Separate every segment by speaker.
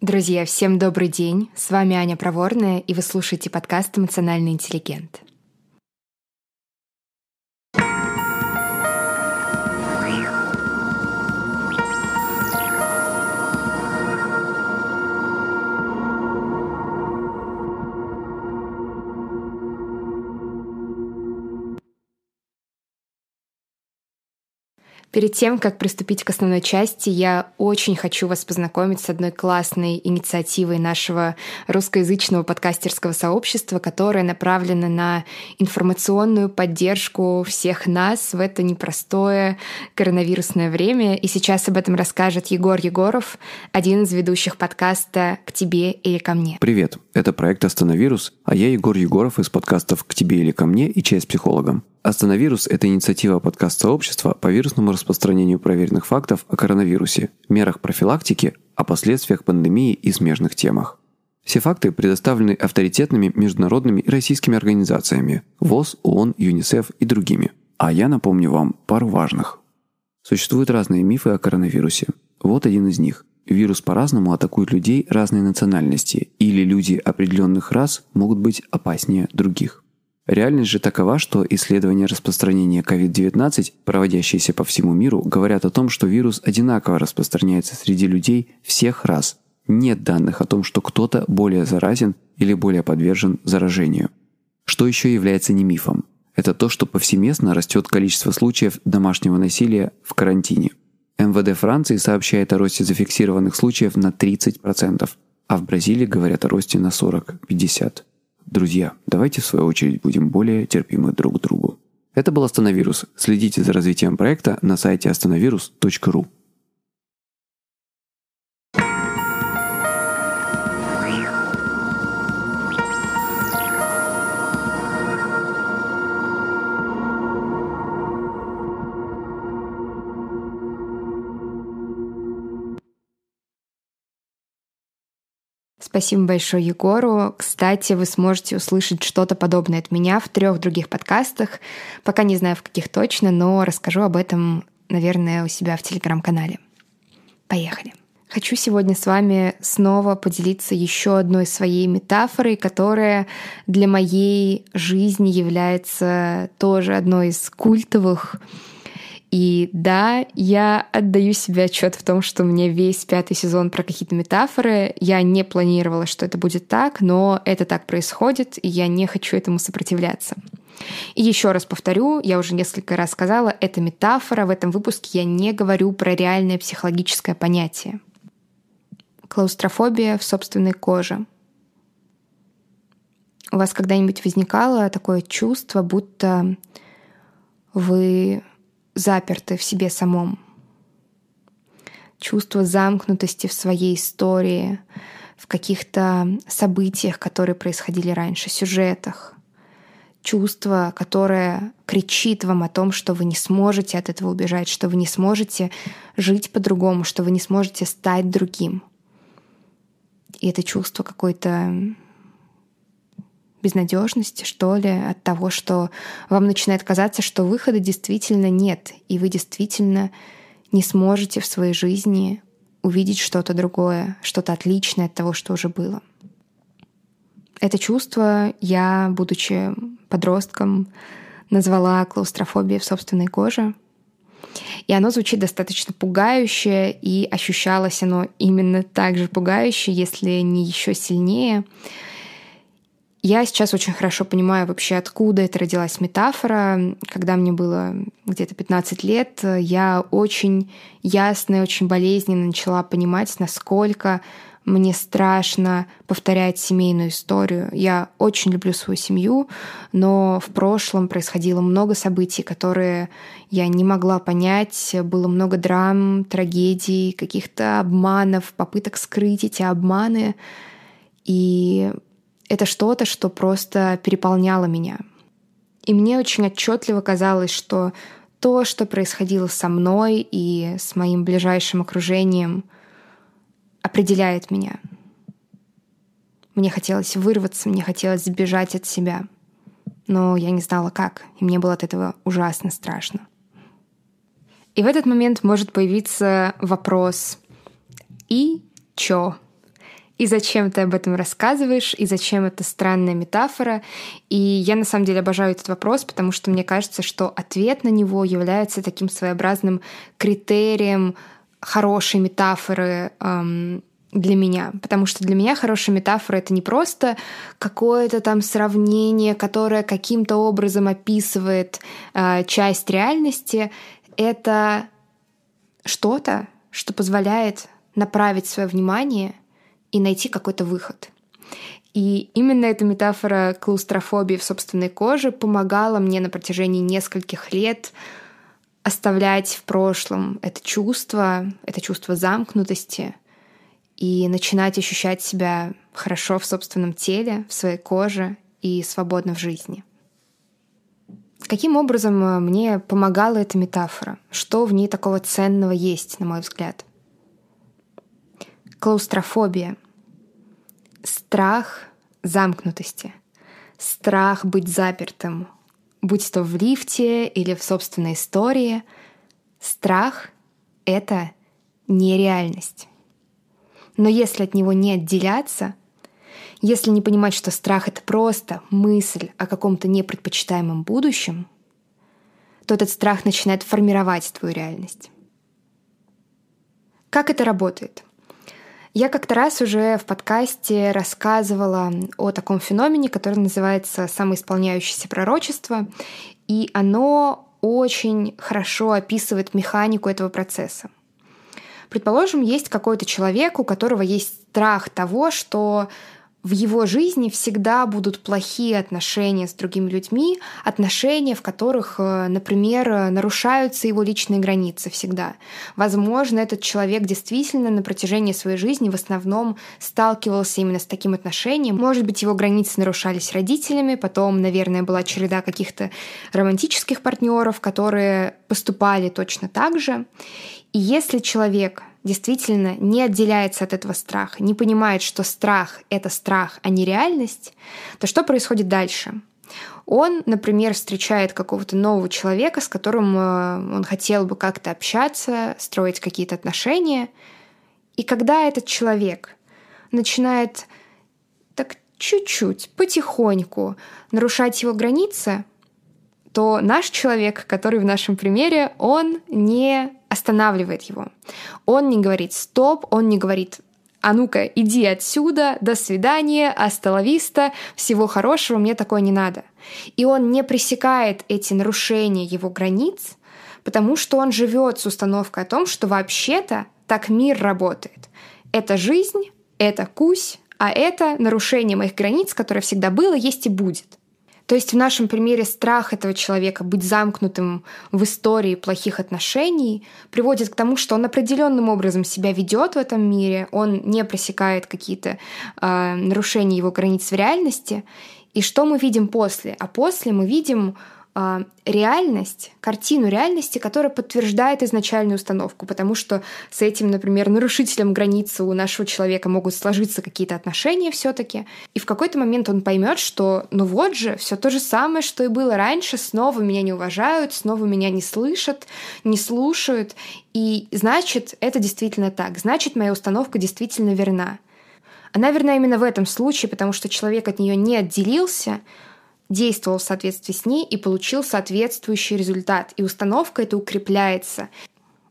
Speaker 1: Друзья, всем добрый день. С вами Аня Проворная, и вы слушаете подкаст «Эмоциональный интеллигент». Перед тем, как приступить к основной части, я очень хочу вас познакомить с одной классной инициативой нашего русскоязычного подкастерского сообщества, которая направлена на информационную поддержку всех нас в это непростое коронавирусное время. И сейчас об этом расскажет Егор Егоров, один из ведущих подкаста «К тебе или ко мне».
Speaker 2: Привет, это проект «Остановирус», а я Егор Егоров из подкастов «К тебе или ко мне» и «Чай с психологом». Остановирус – это инициатива подкаст-сообщества по вирусному распространению проверенных фактов о коронавирусе, мерах профилактики, о последствиях пандемии и смежных темах. Все факты предоставлены авторитетными международными и российскими организациями – ВОЗ, ООН, ЮНИСЕФ и другими. А я напомню вам пару важных. Существуют разные мифы о коронавирусе. Вот один из них. Вирус по-разному атакует людей разной национальности, или люди определенных рас могут быть опаснее других. Реальность же такова, что исследования распространения COVID-19, проводящиеся по всему миру, говорят о том, что вирус одинаково распространяется среди людей всех рас. Нет данных о том, что кто-то более заразен или более подвержен заражению. Что еще является не мифом? Это то, что повсеместно растет количество случаев домашнего насилия в карантине. МВД Франции сообщает о росте зафиксированных случаев на 30%, а в Бразилии говорят о росте на 40-50%. Друзья, давайте в свою очередь будем более терпимы друг к другу. Это был Остановирус. Следите за развитием проекта на сайте остановирус.ру.
Speaker 1: Спасибо большое Егору. Кстати, вы сможете услышать что-то подобное от меня в трех других подкастах. Пока не знаю, в каких точно, но расскажу об этом, наверное, у себя в телеграм-канале. Поехали. Хочу сегодня с вами снова поделиться еще одной своей метафорой, которая для моей жизни является тоже одной из культовых и да, я отдаю себе отчет в том, что мне весь пятый сезон про какие-то метафоры. Я не планировала, что это будет так, но это так происходит, и я не хочу этому сопротивляться. И еще раз повторю, я уже несколько раз сказала, это метафора. В этом выпуске я не говорю про реальное психологическое понятие. Клаустрофобия в собственной коже. У вас когда-нибудь возникало такое чувство, будто вы заперты в себе самом. Чувство замкнутости в своей истории, в каких-то событиях, которые происходили раньше, сюжетах. Чувство, которое кричит вам о том, что вы не сможете от этого убежать, что вы не сможете жить по-другому, что вы не сможете стать другим. И это чувство какой-то безнадежности, что ли, от того, что вам начинает казаться, что выхода действительно нет, и вы действительно не сможете в своей жизни увидеть что-то другое, что-то отличное от того, что уже было. Это чувство я, будучи подростком, назвала клаустрофобией в собственной коже. И оно звучит достаточно пугающе, и ощущалось оно именно так же пугающе, если не еще сильнее, я сейчас очень хорошо понимаю вообще, откуда это родилась метафора. Когда мне было где-то 15 лет, я очень ясно и очень болезненно начала понимать, насколько мне страшно повторять семейную историю. Я очень люблю свою семью, но в прошлом происходило много событий, которые я не могла понять. Было много драм, трагедий, каких-то обманов, попыток скрыть эти обманы. И это что-то, что просто переполняло меня. И мне очень отчетливо казалось, что то, что происходило со мной и с моим ближайшим окружением, определяет меня. Мне хотелось вырваться, мне хотелось сбежать от себя. Но я не знала как, и мне было от этого ужасно страшно. И в этот момент может появиться вопрос «И чё?» И зачем ты об этом рассказываешь, и зачем это странная метафора. И я на самом деле обожаю этот вопрос, потому что мне кажется, что ответ на него является таким своеобразным критерием хорошей метафоры эм, для меня. Потому что для меня хорошая метафора это не просто какое-то там сравнение, которое каким-то образом описывает э, часть реальности. Это что-то, что позволяет направить свое внимание и найти какой-то выход. И именно эта метафора клаустрофобии в собственной коже помогала мне на протяжении нескольких лет оставлять в прошлом это чувство, это чувство замкнутости и начинать ощущать себя хорошо в собственном теле, в своей коже и свободно в жизни. Каким образом э, мне помогала эта метафора? Что в ней такого ценного есть, на мой взгляд? Клаустрофобия. Страх замкнутости. Страх быть запертым, будь то в лифте или в собственной истории. Страх — это нереальность. Но если от него не отделяться, если не понимать, что страх — это просто мысль о каком-то непредпочитаемом будущем, то этот страх начинает формировать твою реальность. Как это работает? Я как-то раз уже в подкасте рассказывала о таком феномене, который называется самоисполняющееся пророчество, и оно очень хорошо описывает механику этого процесса. Предположим, есть какой-то человек, у которого есть страх того, что в его жизни всегда будут плохие отношения с другими людьми, отношения, в которых, э, например, нарушаются его личные границы всегда. Возможно, этот человек действительно на протяжении своей жизни в основном сталкивался именно с таким отношением. Может быть, его границы нарушались родителями, потом, наверное, была череда каких-то романтических партнеров, которые поступали точно так же. И если человек действительно не отделяется от этого страха, не понимает, что страх — это страх, а не реальность, то что происходит дальше? Он, например, встречает какого-то нового человека, с которым э, он хотел бы как-то общаться, строить какие-то отношения. И когда этот человек начинает так чуть-чуть, потихоньку нарушать его границы, то наш человек, который в нашем примере, он не останавливает его. Он не говорит «стоп», он не говорит «а ну-ка, иди отсюда, до свидания, асталависта, всего хорошего, мне такое не надо». И он не пресекает эти нарушения его границ, потому что он живет с установкой о том, что вообще-то так мир работает. Это жизнь, это кусь, а это нарушение моих границ, которое всегда было, есть и будет. То есть в нашем примере страх этого человека быть замкнутым в истории плохих отношений приводит к тому, что он определенным образом себя ведет в этом мире, он не пресекает какие-то э, нарушения его границ в реальности. И что мы видим после? А после мы видим реальность, картину реальности, которая подтверждает изначальную установку, потому что с этим, например, нарушителем границы у нашего человека могут сложиться какие-то отношения все-таки, и в какой-то момент он поймет, что ну вот же, все то же самое, что и было раньше, снова меня не уважают, снова меня не слышат, не слушают, и значит, это действительно так, значит, моя установка действительно верна. Она верна именно в этом случае, потому что человек от нее не отделился, действовал в соответствии с ней и получил соответствующий результат. И установка это укрепляется.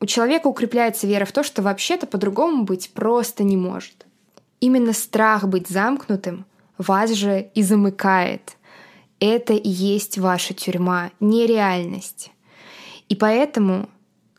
Speaker 1: У человека укрепляется вера в то, что вообще-то по-другому быть просто не может. Именно страх быть замкнутым вас же и замыкает. Это и есть ваша тюрьма, нереальность. И поэтому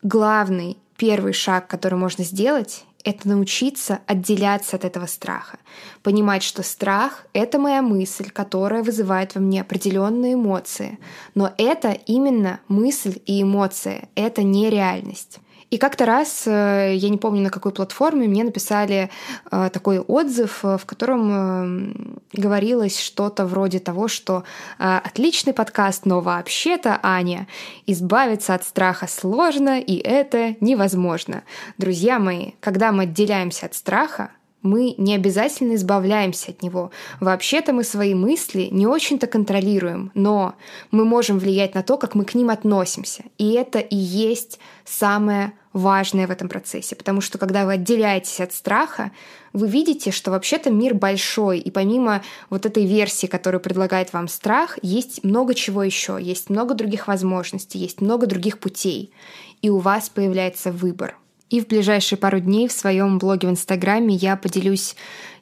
Speaker 1: главный первый шаг, который можно сделать, это научиться отделяться от этого страха. Понимать, что страх — это моя мысль, которая вызывает во мне определенные эмоции. Но это именно мысль и эмоция, это не реальность. И как-то раз, э, я не помню на какой платформе, мне написали э, такой отзыв, э, в котором говорилось что-то вроде того, что отличный подкаст, но вообще-то, Аня, избавиться от страха сложно, и это невозможно. Друзья мои, когда мы отделяемся от страха, мы не обязательно избавляемся от него. Вообще-то мы свои мысли не очень-то контролируем, но мы можем влиять на то, как мы к ним относимся. И это и есть самое важное в этом процессе, потому что когда вы отделяетесь от страха, вы видите, что вообще-то мир большой, и помимо вот этой версии, которую предлагает вам страх, есть много чего еще, есть много других возможностей, есть много других путей, и у вас появляется выбор. И в ближайшие пару дней в своем блоге в Инстаграме я поделюсь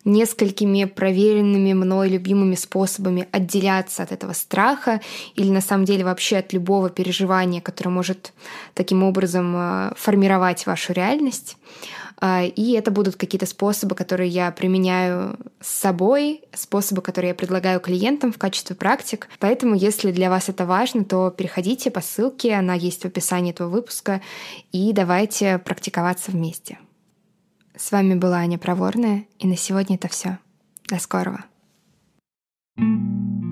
Speaker 1: несколькими проверенными мной любимыми способами отделяться от этого страха или на самом деле вообще от любого переживания, которое может таким образом э, формировать вашу реальность. А, и это будут какие-то способы, которые я применяю с собой, способы, которые я предлагаю клиентам в качестве практик. Поэтому, если для вас это важно, то переходите по ссылке, она есть в описании этого выпуска, и давайте практиковаться вместе. С вами была Аня Проворная, и на сегодня это все. До скорого. thank you